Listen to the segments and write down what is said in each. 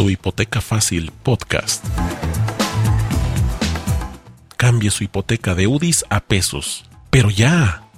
Tu hipoteca fácil podcast. Cambie su hipoteca de UDIs a pesos, pero ya.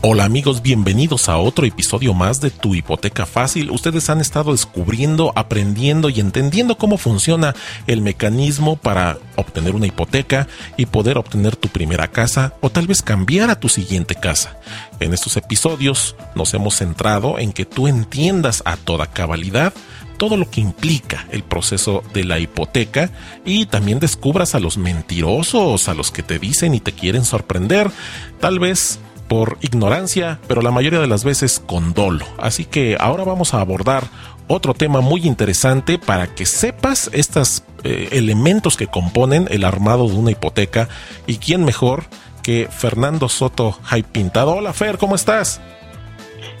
Hola amigos, bienvenidos a otro episodio más de Tu Hipoteca Fácil. Ustedes han estado descubriendo, aprendiendo y entendiendo cómo funciona el mecanismo para obtener una hipoteca y poder obtener tu primera casa o tal vez cambiar a tu siguiente casa. En estos episodios nos hemos centrado en que tú entiendas a toda cabalidad todo lo que implica el proceso de la hipoteca y también descubras a los mentirosos, a los que te dicen y te quieren sorprender. Tal vez por ignorancia, pero la mayoría de las veces con dolo. Así que ahora vamos a abordar otro tema muy interesante para que sepas estos eh, elementos que componen el armado de una hipoteca y quién mejor que Fernando Soto Hay Pintado. Hola Fer, ¿cómo estás?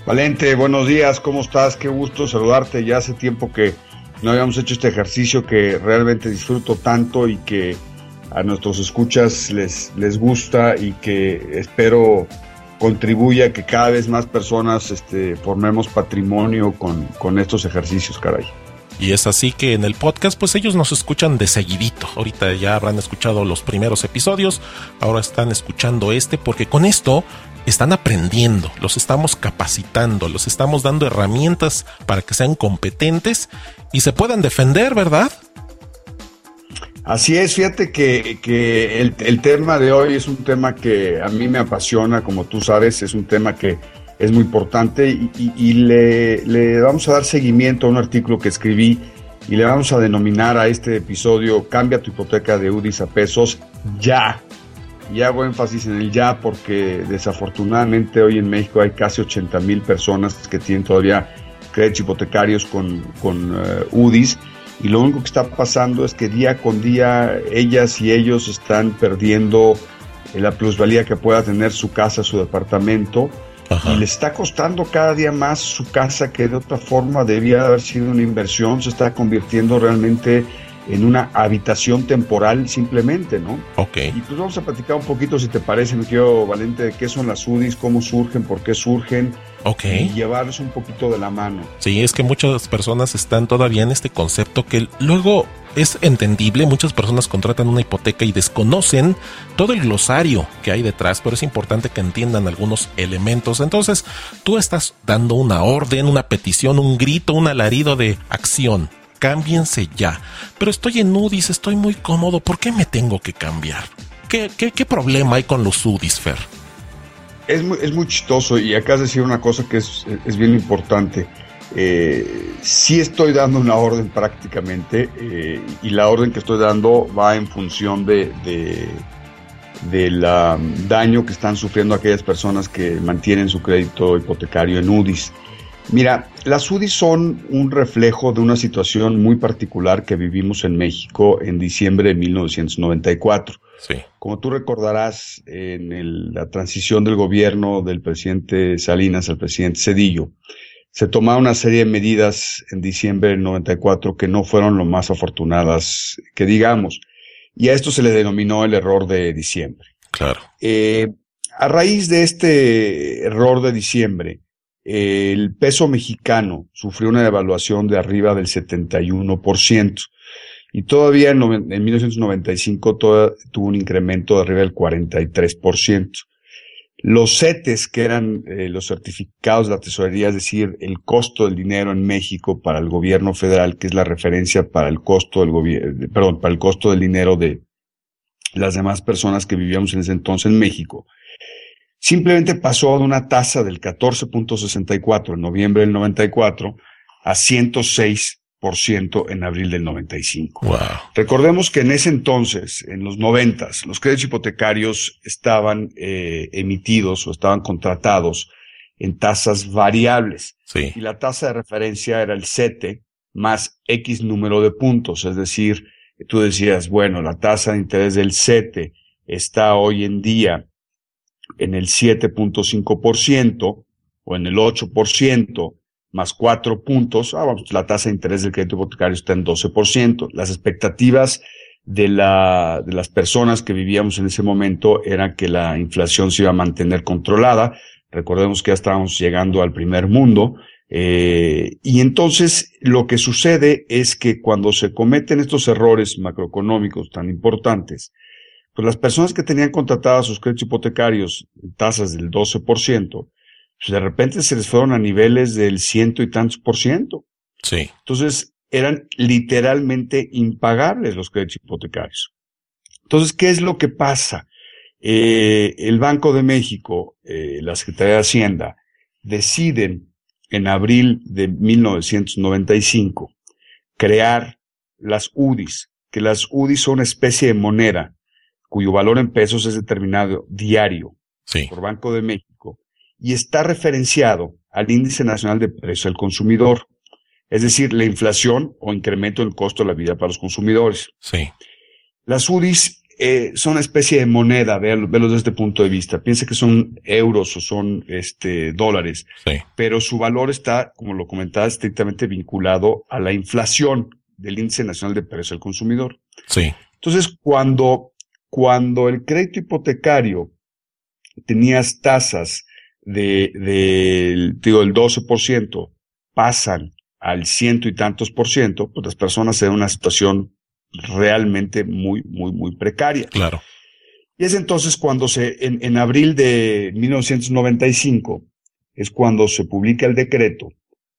Valente, buenos días, ¿cómo estás? Qué gusto saludarte. Ya hace tiempo que no habíamos hecho este ejercicio que realmente disfruto tanto y que a nuestros escuchas les, les gusta y que espero contribuye a que cada vez más personas este, formemos patrimonio con, con estos ejercicios, caray. Y es así que en el podcast, pues ellos nos escuchan de seguidito. Ahorita ya habrán escuchado los primeros episodios, ahora están escuchando este, porque con esto están aprendiendo, los estamos capacitando, los estamos dando herramientas para que sean competentes y se puedan defender, ¿verdad? Así es, fíjate que, el, tema de hoy es un tema que a mí me apasiona, como tú sabes, es un tema que es muy importante y, le, vamos a dar seguimiento a un artículo que escribí y le vamos a denominar a este episodio Cambia tu hipoteca de UDIs a pesos ya. Y hago énfasis en el ya porque desafortunadamente hoy en México hay casi 80 mil personas que tienen todavía créditos hipotecarios con, con eh, UDIs y lo único que está pasando es que día con día ellas y ellos están perdiendo eh, la plusvalía que pueda tener su casa, su departamento, y les está costando cada día más su casa que de otra forma debía haber sido una inversión, se está convirtiendo realmente en una habitación temporal simplemente, ¿no? Ok. Y pues vamos a platicar un poquito, si te parece, mi querido Valente, de qué son las UDIs, cómo surgen, por qué surgen. Ok. Y llevarles un poquito de la mano. Sí, es que muchas personas están todavía en este concepto que luego es entendible, muchas personas contratan una hipoteca y desconocen todo el glosario que hay detrás, pero es importante que entiendan algunos elementos. Entonces, tú estás dando una orden, una petición, un grito, un alarido de acción cámbiense ya. Pero estoy en UDIs, estoy muy cómodo, ¿por qué me tengo que cambiar? ¿Qué, problema hay con los UDIs, Fer? Es muy, chistoso y acá de decir una cosa que es, bien importante. Eh, sí estoy dando una orden prácticamente eh, y la orden que estoy dando va en función de, de del daño que están sufriendo aquellas personas que mantienen su crédito hipotecario en UDIs. Mira, las UDIs son un reflejo de una situación muy particular que vivimos en México en diciembre de 1994. Sí. Como tú recordarás, en la transición del gobierno del presidente Salinas al presidente Cedillo, se tomaron una serie de medidas en diciembre del 94 que no fueron lo más afortunadas que digamos. Y a esto se le denominó el error de diciembre. Claro. Eh, a raíz de este error de diciembre, el peso mexicano sufrió una devaluación de arriba del 71% y todavía en, 1995 tuvo un incremento de arriba del 43%. Los CETES, que eran eh, los certificados de la tesorería, es decir, el costo del dinero en México para el gobierno federal, que es la referencia para el costo del gobierno, perdón, para el costo del dinero de las demás personas que vivíamos en ese entonces en México, simplemente pasó de una tasa del 14.64 en noviembre del 94 a 106% en abril del 95. Wow. Recordemos que en ese entonces, en los 90, los créditos hipotecarios estaban eh, emitidos o estaban contratados en tasas variables. Sí. Y la tasa de referencia era el CETE más X número de puntos. Es decir, tú decías, bueno, la tasa de interés del CETE está hoy en día en el 7.5% o en el 8%, más cuatro puntos, ah, vamos, la tasa de interés del crédito hipotecario está en 12%. Las expectativas de, la, de las personas que vivíamos en ese momento eran que la inflación se iba a mantener controlada. Recordemos que ya estábamos llegando al primer mundo. Eh, y entonces lo que sucede es que cuando se cometen estos errores macroeconómicos tan importantes, pues las personas que tenían contratadas sus créditos hipotecarios en tasas del 12%, pues de repente se les fueron a niveles del ciento y tantos por ciento. Sí. Entonces, eran literalmente impagables los créditos hipotecarios. Entonces, ¿qué es lo que pasa? Eh, el Banco de México, eh, la Secretaría de Hacienda, deciden en abril de 1995 crear las UDIs, que las UDIs son una especie de moneda cuyo valor en pesos es determinado diario Sí. por Banco de México y está referenciado al índice nacional de precio al consumidor, es decir, la inflación o incremento del costo de la vida para los consumidores. Sí. Las UDIs eh, son una especie de moneda, véalo desde este punto de vista. Piensa que son euros o son este, dólares, Sí. pero su valor está, como lo comentaba, estrictamente vinculado a la inflación del índice nacional de precio al consumidor. Sí. Entonces, cuando, cuando el crédito hipotecario tenías tasas de, del, digo, el 12%, pasan al ciento y tantos por ciento, pues las personas se una situación realmente muy, muy, muy precaria. Claro. Y es entonces cuando se, en, en abril de 1995, es cuando se publica el decreto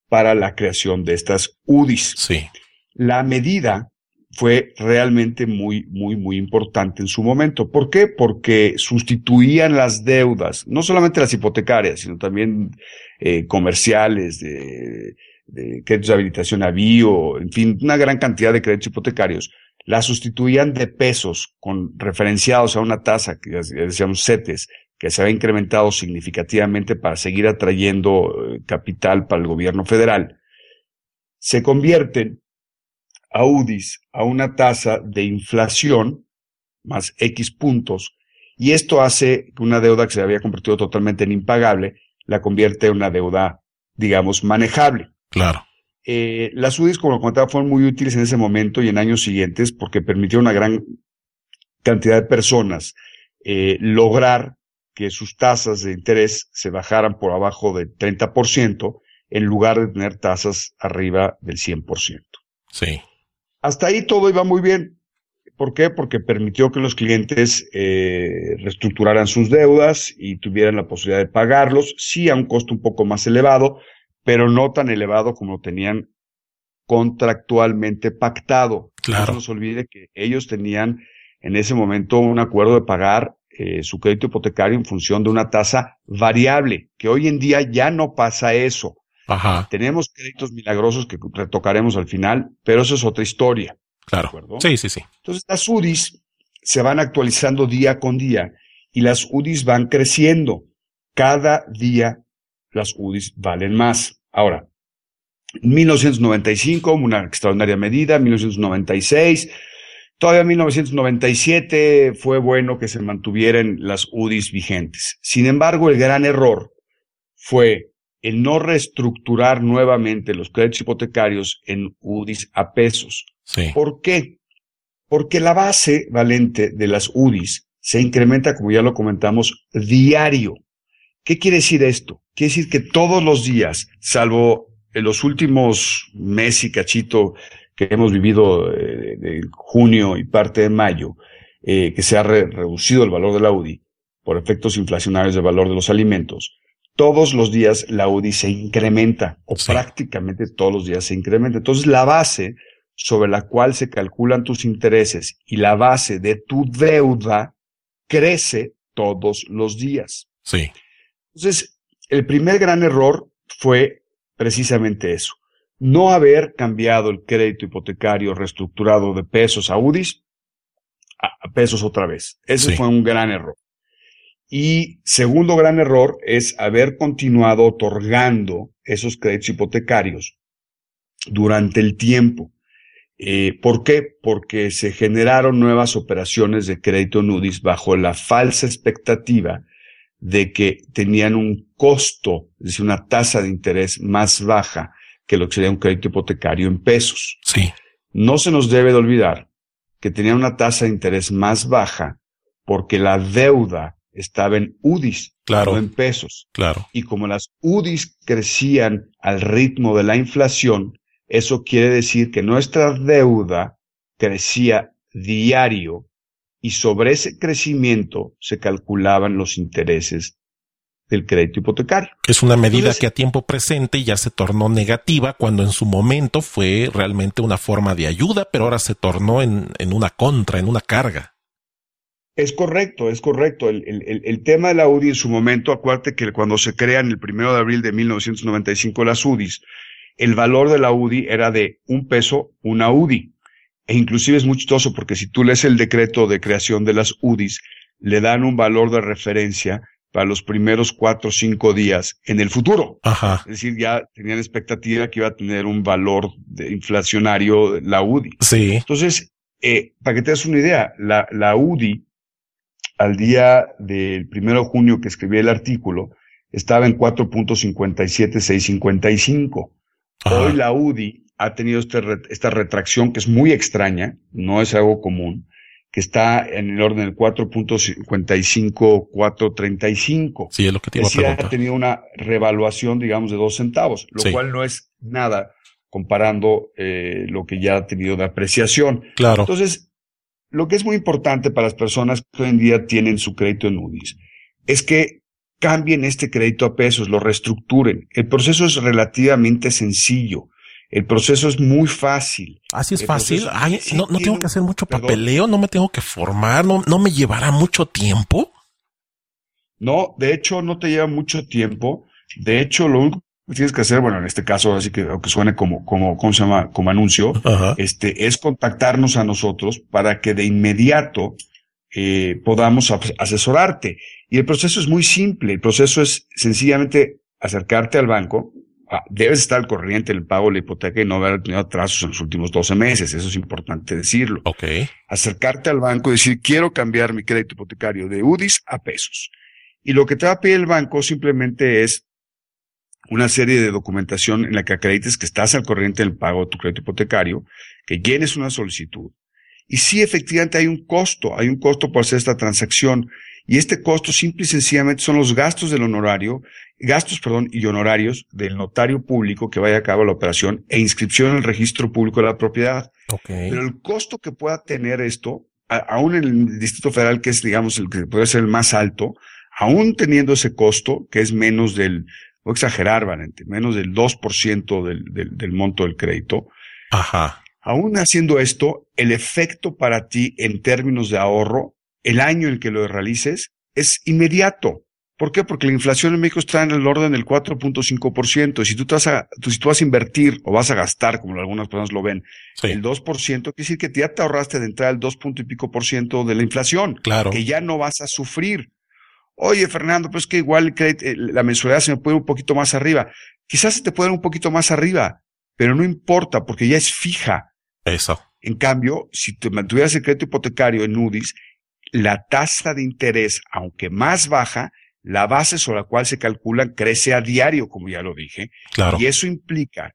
para la creación de estas UDIs. Sí. La medida fue realmente muy, muy, muy importante en su momento. ¿Por qué? Porque sustituían las deudas, no solamente las hipotecarias, sino también eh, comerciales, de, créditos de habilitación a bio, en fin, una gran cantidad de créditos hipotecarios. Las sustituían de pesos con referenciados a una tasa que decíamos CETES, que se había incrementado significativamente para seguir atrayendo eh, capital para el gobierno federal. Se convierten a UDIs a una tasa de inflación más X puntos, y esto hace que una deuda que se había convertido totalmente en impagable, la convierte en una deuda, digamos, manejable. Claro. Eh, las UDIs, como lo comentaba, fueron muy útiles en ese momento y en años siguientes porque permitieron a una gran cantidad de personas eh, lograr que sus tasas de interés se bajaran por abajo del 30% en lugar de tener tasas arriba del 100%. Sí. Hasta ahí todo iba muy bien. ¿Por qué? Porque permitió que los clientes eh, reestructuraran sus deudas y tuvieran la posibilidad de pagarlos, sí a un costo un poco más elevado, pero no tan elevado como lo tenían contractualmente pactado. Claro. No se nos olvide que ellos tenían en ese momento un acuerdo de pagar eh, su crédito hipotecario en función de una tasa variable, que hoy en día ya no pasa eso. Ajá. Tenemos créditos milagrosos que retocaremos al final, pero eso es otra historia. Claro. Sí, sí, sí. Entonces las UDIs se van actualizando día con día y las UDIs van creciendo. Cada día las UDIs valen más. Ahora, 1995, una extraordinaria medida, 1996, todavía 1997 fue bueno que se mantuvieran las UDIs vigentes. Sin embargo, el gran error fue el no reestructurar nuevamente los créditos hipotecarios en UDIs a pesos. Sí. ¿Por qué? Porque la base valente de las UDIs se incrementa, como ya lo comentamos, diario. ¿Qué quiere decir esto? Quiere decir que todos los días, salvo en los últimos meses y cachito que hemos vivido eh, de junio y parte de mayo, eh, que se ha re reducido el valor de la UDI por efectos inflacionarios del valor de los alimentos, todos los días la UDI se incrementa, o Sí. prácticamente todos los días se incrementa. Entonces la base sobre la cual se calculan tus intereses y la base de tu deuda crece todos los días. Sí. Entonces, el primer gran error fue precisamente eso. No haber cambiado el crédito hipotecario reestructurado de pesos a UDIs a pesos otra vez. Ese Sí. fue un gran error. Y segundo gran error es haber continuado otorgando esos créditos hipotecarios durante el tiempo. Eh, ¿Por qué? Porque se generaron nuevas operaciones de crédito NUDIS bajo la falsa expectativa de que tenían un costo, es decir, una tasa de interés más baja que lo que sería un crédito hipotecario en pesos. Sí. No se nos debe de olvidar que tenían una tasa de interés más baja porque la deuda estaba en UDIs, claro, no en pesos. Claro. Y como las UDIs crecían al ritmo de la inflación, eso quiere decir que nuestra deuda crecía diario y sobre ese crecimiento se calculaban los intereses del crédito hipotecario. Es una medida que a tiempo presente ya se tornó negativa cuando en su momento fue realmente una forma de ayuda, pero ahora se tornó en, en una contra, en una carga. Es correcto, es correcto. El, el, el, tema de la UDI en su momento, acuérdate que cuando se crean el primero de abril de 1995 las UDIs, el valor de la UDI era de un peso una UDI. E inclusive es muy chistoso porque si tú lees el decreto de creación de las UDIs, le dan un valor de referencia para los primeros cuatro o cinco días en el futuro. Ajá. Es decir, ya tenían expectativa que iba a tener un valor de inflacionario la UDI. Sí. Entonces, eh, para que te des una idea, la, la UDI al día del primero de junio que escribí el artículo estaba en 4.57655. Hoy la UDI ha tenido este, esta retracción que es muy extraña, no es algo común, que está en el orden del 4.55, Sí, es lo que te iba a preguntar. ha tenido una revaluación, digamos, de dos centavos, lo Sí. cual no es nada comparando eh, lo que ya ha tenido de apreciación. Claro. Entonces, lo que es muy importante para las personas que hoy en día tienen su crédito en UDIs es que cambien este crédito a pesos, lo reestructuren. El proceso es relativamente sencillo. El proceso es muy fácil. Así es El fácil. proceso Ay, sí no, no tengo que hacer mucho perdón. papeleo, no me tengo que formar, no, no me llevará mucho tiempo. No, de hecho, no te lleva mucho tiempo. De hecho, lo único que tienes que hacer, bueno, en este caso, así que aunque suene como, como, ¿cómo se llama? Como anuncio, Ajá. este, es contactarnos a nosotros para que de inmediato eh, podamos as- asesorarte. Y el proceso es muy simple. El proceso es sencillamente acercarte al banco. Ah, debes estar al corriente del pago de la hipoteca y no haber tenido atrasos en los últimos 12 meses. Eso es importante decirlo. Ok. Acercarte al banco y decir, quiero cambiar mi crédito hipotecario de UDIs a pesos. Y lo que te va a pedir el banco simplemente es una serie de documentación en la que acredites que estás al corriente del pago de tu crédito hipotecario, que llenes una solicitud. Y sí, efectivamente hay un costo, hay un costo por hacer esta transacción. Y este costo simple y sencillamente son los gastos del honorario, gastos, perdón, y honorarios del notario público que vaya a cabo la operación e inscripción en el registro público de la propiedad. Pero el costo que pueda tener esto, aún en el Distrito Federal, que es, digamos, el que puede ser el más alto, aún teniendo ese costo, que es menos del, voy a exagerar, Valente, menos del 2% del, del, del monto del crédito, Ajá. aún haciendo esto, el efecto para ti en términos de ahorro, el año en que lo realices, es inmediato. ¿Por qué? Porque la inflación en México está en el orden del 4.5%. Y si tú, te vas a, tú- si tú vas a invertir o vas a gastar, como algunas personas lo ven, Sí. el 2%, quiere decir que ya te ahorraste de entrada el 2 punto y pico por ciento de la inflación, Claro. que ya no vas a sufrir. Oye, Fernando, pues que igual eh, la mensualidad se me puede ir un poquito más arriba. Quizás se te puede ir un poquito más arriba, pero no importa porque ya es fija. Eso. En cambio, si te mantuvieras el crédito hipotecario en UDIs, la tasa de interés, aunque más baja, la base sobre la cual se calculan crece a diario, como ya lo dije, Claro. y eso implica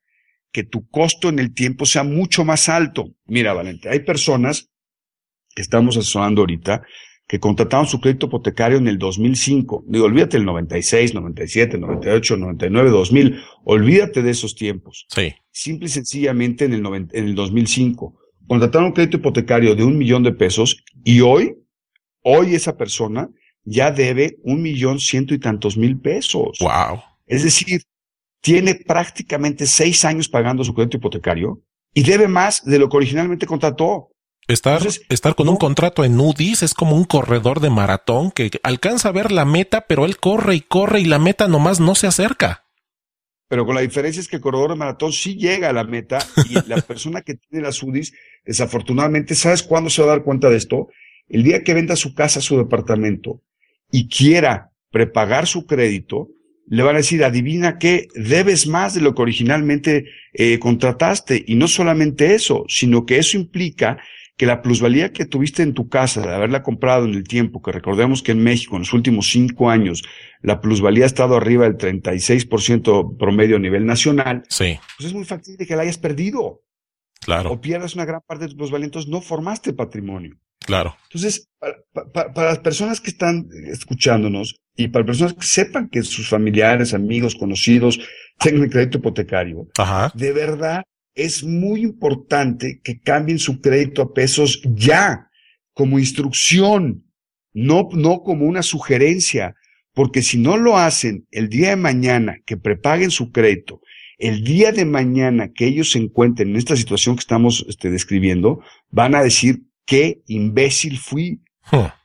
que tu costo en el tiempo sea mucho más alto. Mira, Valente, hay personas que estamos asesorando ahorita que contrataron su crédito hipotecario en el 2005. Digo, olvídate el 96, 97, 98, 99, 2000. Olvídate de esos tiempos. Sí. Simple y sencillamente en el, en el 2005. Contrataron un crédito hipotecario de un millón de pesos y hoy, hoy esa persona ya debe un millón ciento y tantos mil pesos. Wow. Es decir, tiene prácticamente seis años pagando su crédito hipotecario y debe más de lo que originalmente contrató. Estar, Entonces, estar con no. un contrato en UDIs es como un corredor de maratón que alcanza a ver la meta, pero él corre y corre y la meta nomás no se acerca. Pero con la diferencia es que el corredor de maratón sí llega a la meta y la persona que tiene las UDIs, desafortunadamente, ¿sabes cuándo se va a dar cuenta de esto? El día que venda su casa, su departamento y quiera prepagar su crédito, le van a decir, adivina qué, debes más de lo que originalmente eh, contrataste. Y no solamente eso, sino que eso implica que la plusvalía que tuviste en tu casa de haberla comprado en el tiempo, que recordemos que en México en los últimos cinco años la plusvalía ha estado arriba del 36% promedio a nivel nacional, sí. pues es muy factible que la hayas perdido. Claro. O pierdas una gran parte de tu plusvalía, entonces no formaste patrimonio. Claro. Entonces, para, para, las personas que están escuchándonos y para personas que sepan que sus familiares, amigos, conocidos tengan crédito hipotecario, Ajá. de verdad es muy importante que cambien su crédito a pesos ya, como instrucción, no, no como una sugerencia, porque si no lo hacen el día de mañana que prepaguen su crédito, el día de mañana que ellos se encuentren en esta situación que estamos este, describiendo, van a decir qué imbécil fui.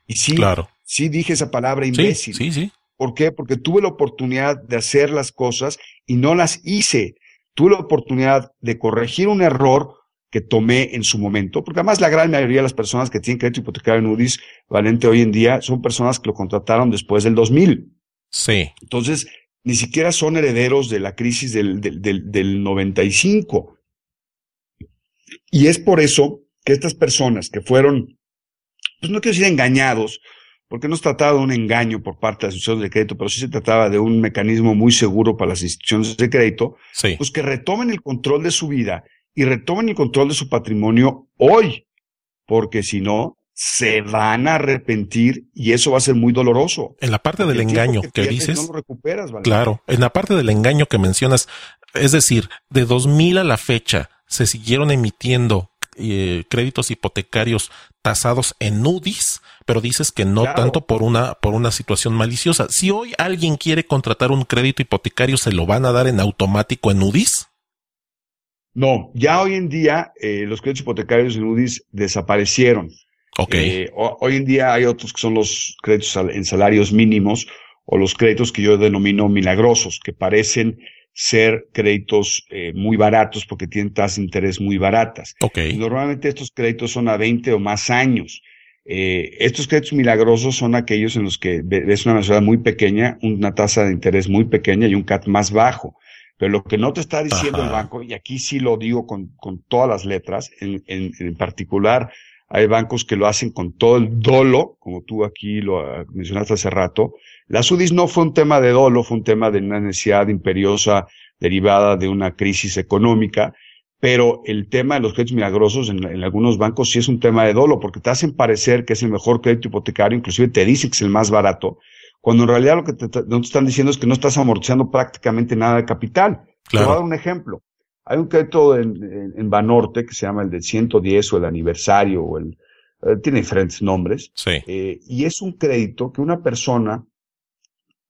Y sí, claro. sí dije esa palabra Sí, imbécil. sí, sí. ¿Por qué? Porque tuve la oportunidad de hacer las cosas y no las hice. Tuve la oportunidad de corregir un error que tomé en su momento, porque además la gran mayoría de las personas que tienen crédito hipotecario en UDIs, Valente, hoy en día son personas que lo contrataron después del 2000. Sí. Entonces, ni siquiera son herederos de la crisis del, del, del, del 95. Y es por eso que estas personas que fueron, pues no quiero decir engañados, porque no se trataba de un engaño por parte de las instituciones de crédito, pero sí se trataba de un mecanismo muy seguro para las instituciones de crédito, Sí. pues que retomen el control de su vida y retomen el control de su patrimonio hoy, porque si no, se van a arrepentir y eso va a ser muy doloroso. En la parte del engaño que, dices, No lo recuperas, ¿vale? claro, en la parte del engaño que mencionas, es decir, de 2000 a la fecha se siguieron emitiendo eh, créditos hipotecarios tasados en UDIs, pero dices que no Claro. tanto por una por una situación maliciosa. Si hoy alguien quiere contratar un crédito hipotecario, se lo van a dar en automático en UDIs. No, ya hoy en día eh, los créditos hipotecarios en UDIs desaparecieron. Eh, ho- hoy en día hay otros que son los créditos en salarios mínimos o los créditos que yo denomino milagrosos, que parecen ser créditos eh, muy baratos porque tienen tasas de interés muy baratas. ok. Y Normalmente estos créditos son a 20 o más años. Eh, estos créditos milagrosos son aquellos en los que ve- ves una mensualidad muy pequeña, una tasa de interés muy pequeña y un CAT más bajo. Pero lo que no te está diciendo el banco, y aquí sí lo digo con, con todas las letras, en, en, en particular hay bancos que lo hacen con todo el dolo, como tú aquí lo ah, mencionaste hace rato. La SUDIS no fue un tema de dolo, fue un tema de una necesidad imperiosa derivada de una crisis económica, pero el tema de los créditos milagrosos en, en algunos bancos sí es un tema de dolo, porque te hacen parecer que es el mejor crédito hipotecario, inclusive te dicen que es el más barato, cuando en realidad lo que te, no te están diciendo es que no estás amortizando prácticamente nada de capital. Te voy a dar Claro. un ejemplo. Hay un crédito en, en, en Banorte que se llama el del 110 o el aniversario o el, eh, tiene diferentes nombres, Sí. eh, y es un crédito que una persona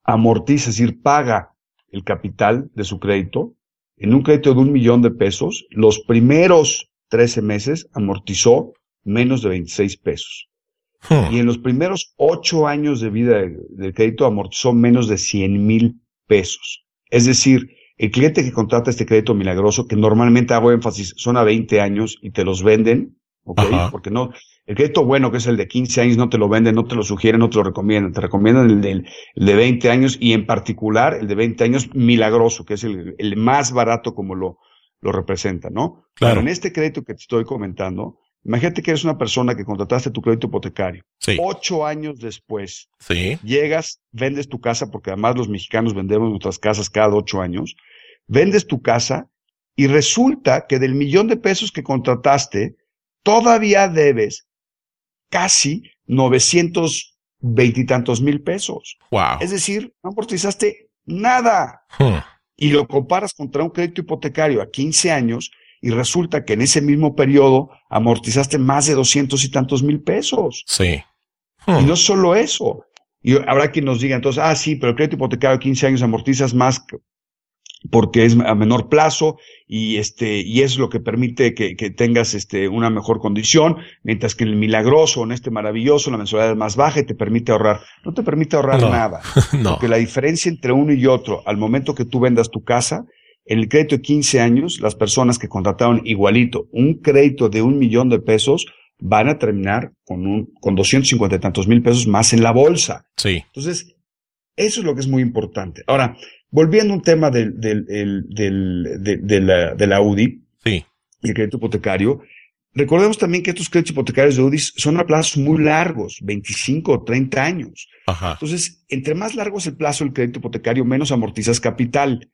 amortiza, es decir, paga el capital de su crédito en un crédito de un millón de pesos, los primeros 13 meses amortizó menos de 26 pesos. Hmm, Y en los primeros ocho años de vida de- del crédito amortizó menos de 100 mil pesos. Es decir, el cliente que contrata este crédito milagroso, que normalmente hago énfasis, son a 20 años y te los venden, ¿ok? Ajá. Porque no, el crédito bueno, que es el de 15 años, no te lo venden, no te lo sugieren, no te lo recomiendan. Te recomiendan el, del- el de 20 años y en particular el de 20 años milagroso, que es el, el más barato como lo, lo representa, ¿no? Claro. Pero en este crédito que te estoy comentando, imagínate que eres una persona que contrataste tu crédito hipotecario. Sí. Ocho años después, Sí. llegas, vendes tu casa, porque además los mexicanos vendemos nuestras casas cada ocho años, vendes tu casa y resulta que del millón de pesos que contrataste, todavía debes casi 920 y tantos mil pesos. Wow. Es decir, no amortizaste nada Hmm, y lo comparas contra un crédito hipotecario a 15 años y resulta que en ese mismo periodo amortizaste más de 200 y tantos mil pesos. Sí. Y Hmm, no solo eso. Y habrá quien nos diga entonces, ah, sí, pero el crédito hipotecario a 15 años amortizas más que- porque es a menor plazo y este, y es lo que permite que, que tengas este, una mejor condición, mientras que en el milagroso, en este maravilloso, la mensualidad es más baja y te permite ahorrar. No te permite ahorrar No. nada. no. Porque la diferencia entre uno y otro, al momento que tú vendas tu casa, en el crédito de 15 años, las personas que contrataron igualito un crédito de un millón de pesos, van a terminar con un, con 250 y tantos mil pesos más en la bolsa. Sí. Entonces, eso es lo que es muy importante. Ahora, volviendo a un tema del, del, del, de, la, de la UDI sí. y el crédito hipotecario, recordemos también que estos créditos hipotecarios de UDI son a plazos muy largos, 25 o 30 años. Ajá. Entonces, entre más largo es el plazo del crédito hipotecario, menos amortizas capital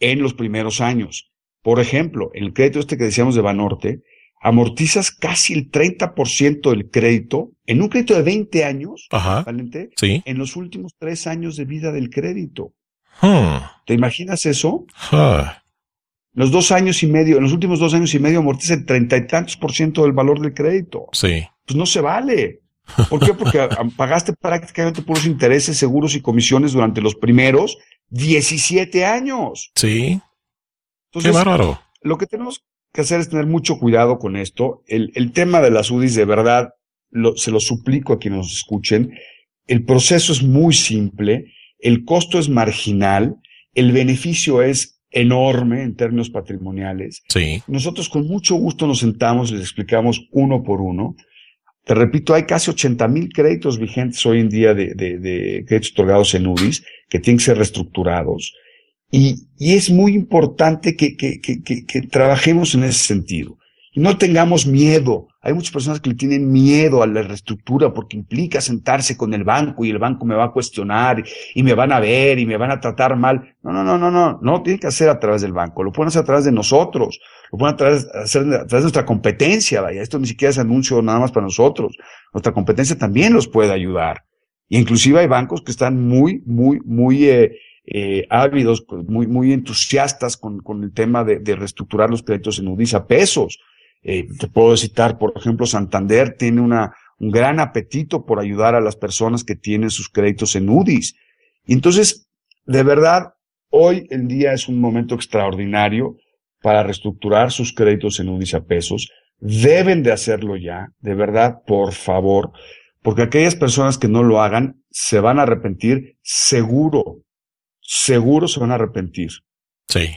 en los primeros años. Por ejemplo, en el crédito este que decíamos de Banorte, amortizas casi el 30% del crédito en un crédito de 20 años, Ajá. Valente, Sí. en los últimos tres años de vida del crédito. Hmm. ¿Te imaginas eso? Ah. Los dos años y medio, en los últimos dos años y medio amortiza el treinta y tantos por ciento del valor del crédito. Sí. Pues no se vale. ¿Por qué? Porque pagaste prácticamente puros intereses, seguros y comisiones durante los primeros 17 años. Sí. Qué Entonces, bárbaro. lo que tenemos que hacer es tener mucho cuidado con esto. El, el tema de las UDIs, de verdad, lo- se lo suplico a quienes nos escuchen. El proceso es muy simple, el costo es marginal, el beneficio es enorme en términos patrimoniales. Sí. Nosotros con mucho gusto nos sentamos y les explicamos uno por uno. Te repito, hay casi 80 mil créditos vigentes hoy en día de, de- de créditos otorgados en UDIs que tienen que ser reestructurados. Y, y es muy importante que, que, que, que, trabajemos en ese sentido. Y no tengamos miedo. Hay muchas personas que le tienen miedo a la reestructura porque implica sentarse con el banco y el banco me va a cuestionar y me van a ver y me van a tratar mal. No, no, no, no, no. No lo tienen que hacer a través del banco. Lo pueden hacer a través de nosotros. Lo pueden hacer a través de nuestra competencia. Vaya, esto ni siquiera es anuncio nada más para nosotros. Nuestra competencia también los puede ayudar. Y inclusive hay bancos que están muy, muy, muy eh, eh, ávidos, muy, muy entusiastas con, el tema de, reestructurar los créditos en UDIs pesos. Eh, te puedo citar, por ejemplo, Santander tiene una, un gran apetito por ayudar a las personas que tienen sus créditos en UDIs. Y entonces, de verdad, hoy en día es un momento extraordinario para reestructurar sus créditos en UDIs a pesos. Deben de hacerlo ya, de verdad, por favor, porque aquellas personas que no lo hagan se van a arrepentir seguro, seguro se van a arrepentir. Sí.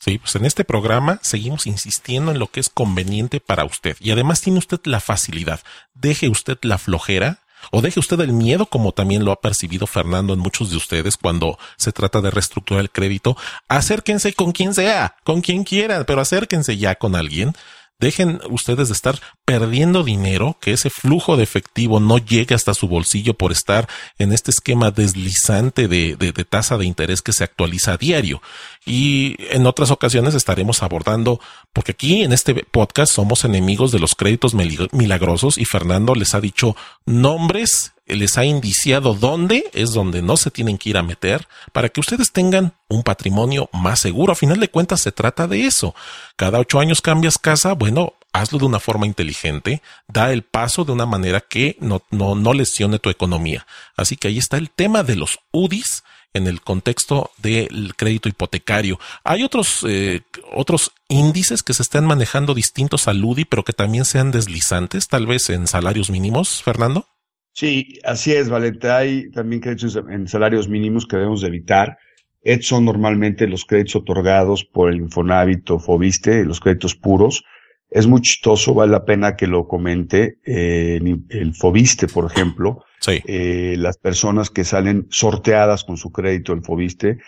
Sí, pues en este programa seguimos insistiendo en lo que es conveniente para usted. Y además tiene usted la facilidad. Deje usted la flojera o deje usted el miedo, como también lo ha percibido Fernando en muchos de ustedes cuando se trata de reestructurar el crédito. Acérquense con quien sea, con quien quiera, pero acérquense ya con alguien. Dejen ustedes de estar perdiendo dinero, que ese flujo de efectivo no llegue hasta su bolsillo por estar en este esquema deslizante de, de, de, tasa de interés que se actualiza a diario. Y en otras ocasiones estaremos abordando, porque aquí en este podcast somos enemigos de los créditos milagrosos y Fernando les ha dicho nombres les ha indiciado dónde es donde no se tienen que ir a meter para que ustedes tengan un patrimonio más seguro. A final de cuentas se trata de eso. Cada ocho años cambias casa, bueno, hazlo de una forma inteligente, da el paso de una manera que no, no, no lesione tu economía. Así que ahí está el tema de los UDIs en el contexto del crédito hipotecario. Hay otros, eh, otros índices que se están manejando distintos al UDI, pero que también sean deslizantes, tal vez en salarios mínimos, Fernando. Sí, así es, Valente. Hay también créditos en salarios mínimos que debemos de evitar. Estos son normalmente los créditos otorgados por el Infonavit o Fobiste, los créditos puros. Es muy chistoso, vale la pena que lo comente. Eh, el Fobiste, por ejemplo, sí. eh, las personas que salen sorteadas con su crédito, el Fobiste,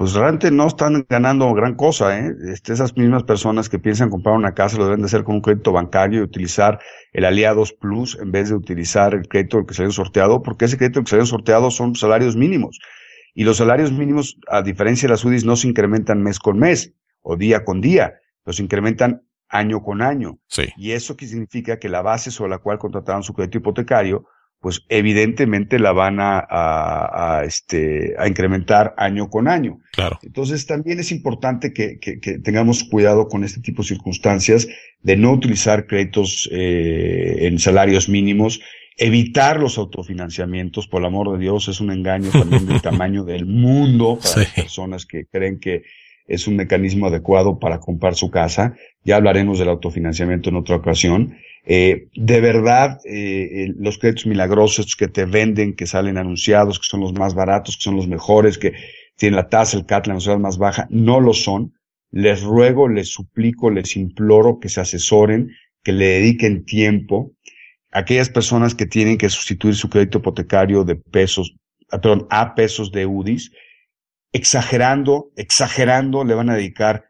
pues realmente no están ganando gran cosa, ¿eh? Este, esas mismas personas que piensan comprar una casa lo deben de hacer con un crédito bancario y utilizar el Aliados Plus en vez de utilizar el crédito que salió sorteado, porque ese crédito que salió sorteado son salarios mínimos. Y los salarios mínimos, a diferencia de las UDIs, no se incrementan mes con mes o día con día, los incrementan año con año. Sí. Y eso que significa que la base sobre la cual contrataron su crédito hipotecario pues evidentemente la van a, a, a, este, a incrementar año con año. Claro. Entonces también es importante que, que, que, tengamos cuidado con este tipo de circunstancias de no utilizar créditos eh, en salarios mínimos, evitar los autofinanciamientos, por el amor de Dios, es un engaño también del tamaño del mundo para Sí. las personas que creen que es un mecanismo adecuado para comprar su casa. Ya hablaremos del autofinanciamiento en otra ocasión. Eh, de verdad, eh, los créditos milagrosos que te venden, que salen anunciados, que son los más baratos, que son los mejores, que tienen la tasa, el CAT, la mensualidad más baja, no lo son. Les ruego, les suplico, les imploro que se asesoren, que le dediquen tiempo. Aquellas personas que tienen que sustituir su crédito hipotecario de pesos, ah, perdón, a pesos de UDIs, exagerando, exagerando, le van a dedicar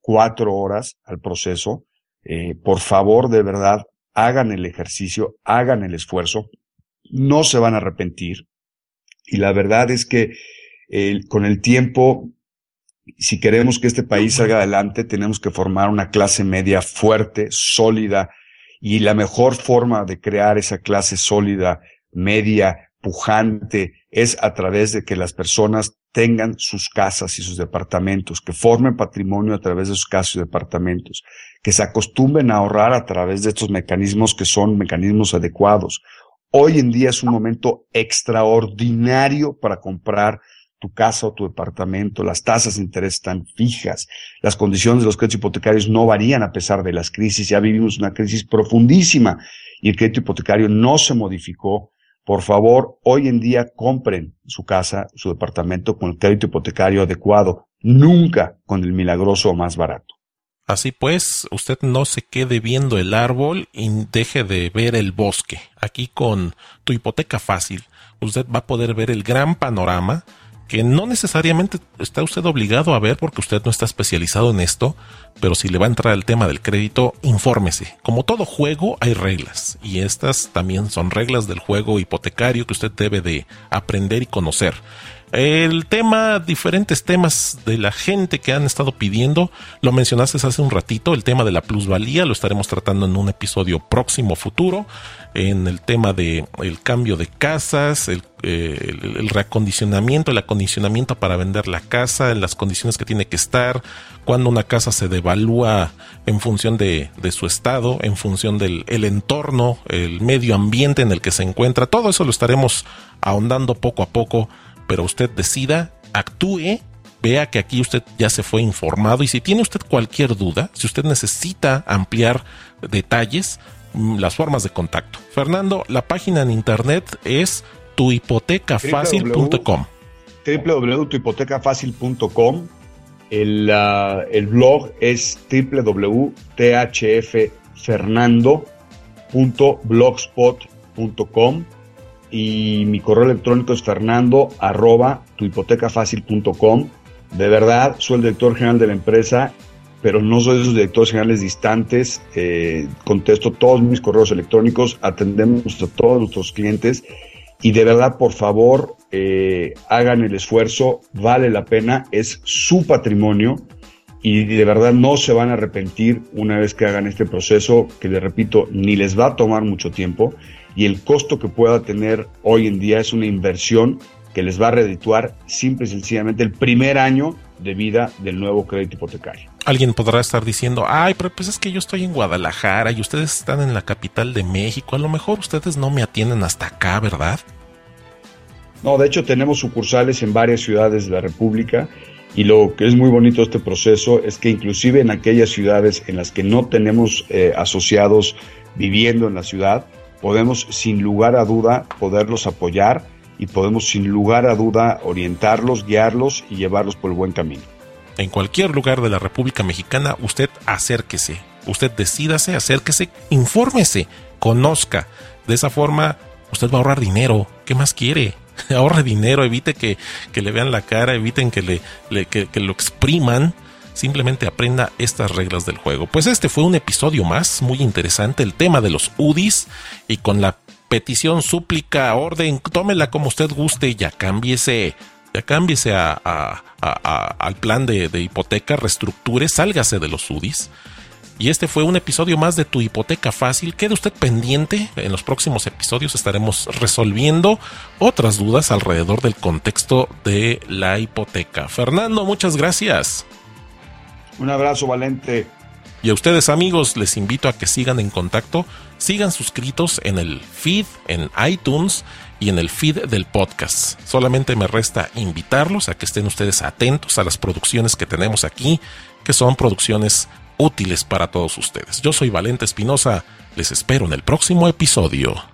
cuatro horas al proceso. Eh, por favor, de verdad, hagan el ejercicio, hagan el esfuerzo, no se van a arrepentir. Y la verdad es que con el tiempo, si queremos que este país salga adelante, tenemos que formar una clase media fuerte, sólida, y la mejor forma de crear esa clase sólida, media, pujante, es a través de que las personas tengan sus casas y sus departamentos, que formen patrimonio a través de sus casas y departamentos, que se acostumbren a ahorrar a través de estos mecanismos que son mecanismos adecuados. Hoy en día es un momento extraordinario para comprar tu casa o tu departamento, las tasas de interés están fijas, las condiciones de los créditos hipotecarios no varían a pesar de las crisis, ya vivimos una crisis profundísima y el crédito hipotecario no se modificó. Por favor, hoy en día compren su casa, su departamento con el crédito hipotecario adecuado, nunca con el milagroso más barato. Así pues, usted no se quede viendo el árbol y deje de ver el bosque. Aquí con tu hipoteca fácil, usted va a poder ver el gran panorama que no necesariamente está usted obligado a ver porque usted no está especializado en esto, pero si le va a entrar el tema del crédito, infórmese. Como todo juego hay reglas y estas también son reglas del juego hipotecario que usted debe de aprender y conocer. El tema, diferentes temas de la gente que han estado pidiendo, lo mencionaste hace un ratito, el tema de la plusvalía, lo estaremos tratando en un episodio próximo futuro, en el tema de el cambio de casas, el, eh, el, reacondicionamiento, el acondicionamiento para vender la casa, en las condiciones que tiene que estar, cuando una casa se devalúa en función de, de su estado, en función del el entorno, el medio ambiente en el que se encuentra, todo eso lo estaremos ahondando poco a poco pero usted decida, actúe, vea que aquí usted ya se fue informado y si tiene usted cualquier duda, si usted necesita ampliar detalles, mm, las formas de contacto. Fernando, la página en internet es tuhipotecafacil.com. www.tuhipotecafacil.com. El, uh, el blog es www.thfernando.blogspot.com y mi correo electrónico es fernando arroba tuhipotecafacil.com. De verdad, soy el director general de la empresa, pero no soy de esos directores generales distantes. Eh, contesto todos mis correos electrónicos, atendemos a todos nuestros clientes y de verdad, por favor, eh, hagan el esfuerzo, vale la pena, es su patrimonio y de verdad no se van a arrepentir una vez que hagan este proceso, que les repito, ni les va a tomar mucho tiempo y el costo que pueda tener hoy en día es una inversión que les va a redituar simple y sencillamente el primer año de vida del nuevo crédito hipotecario. Alguien podrá estar diciendo, ay, pero pues es que yo estoy en Guadalajara y ustedes están en la capital de México, a lo mejor ustedes no me atienden hasta acá, ¿verdad? No, de hecho tenemos sucursales en varias ciudades de la República y lo que es muy bonito de este proceso es que inclusive en aquellas ciudades en las que no tenemos eh, asociados viviendo en la ciudad, podemos sin lugar a duda poderlos apoyar y podemos sin lugar a duda orientarlos, guiarlos y llevarlos por el buen camino. En cualquier lugar de la República Mexicana, usted acérquese, usted decídase, acérquese, infórmese, conozca. De esa forma, usted va a ahorrar dinero. ¿Qué más quiere? Ahorre dinero, evite que, le vean la cara, eviten que, le, que lo expriman simplemente aprenda estas reglas del juego. Pues este fue un episodio más, muy interesante, el tema de los UDIs y con la petición, súplica, orden, tómela como usted guste, ya cámbiese, ya cámbiese al plan de, de, hipoteca, reestructure, sálgase de los UDIs. Y este fue un episodio más de tu hipoteca fácil. Quede usted pendiente. En los próximos episodios estaremos resolviendo otras dudas alrededor del contexto de la hipoteca. Fernando, muchas gracias. Un abrazo, Valente. Y a ustedes amigos les invito a que sigan en contacto, sigan suscritos en el feed, en iTunes y en el feed del podcast. Solamente me resta invitarlos a que estén ustedes atentos a las producciones que tenemos aquí, que son producciones útiles para todos ustedes. Yo soy Valente Espinosa, les espero en el próximo episodio.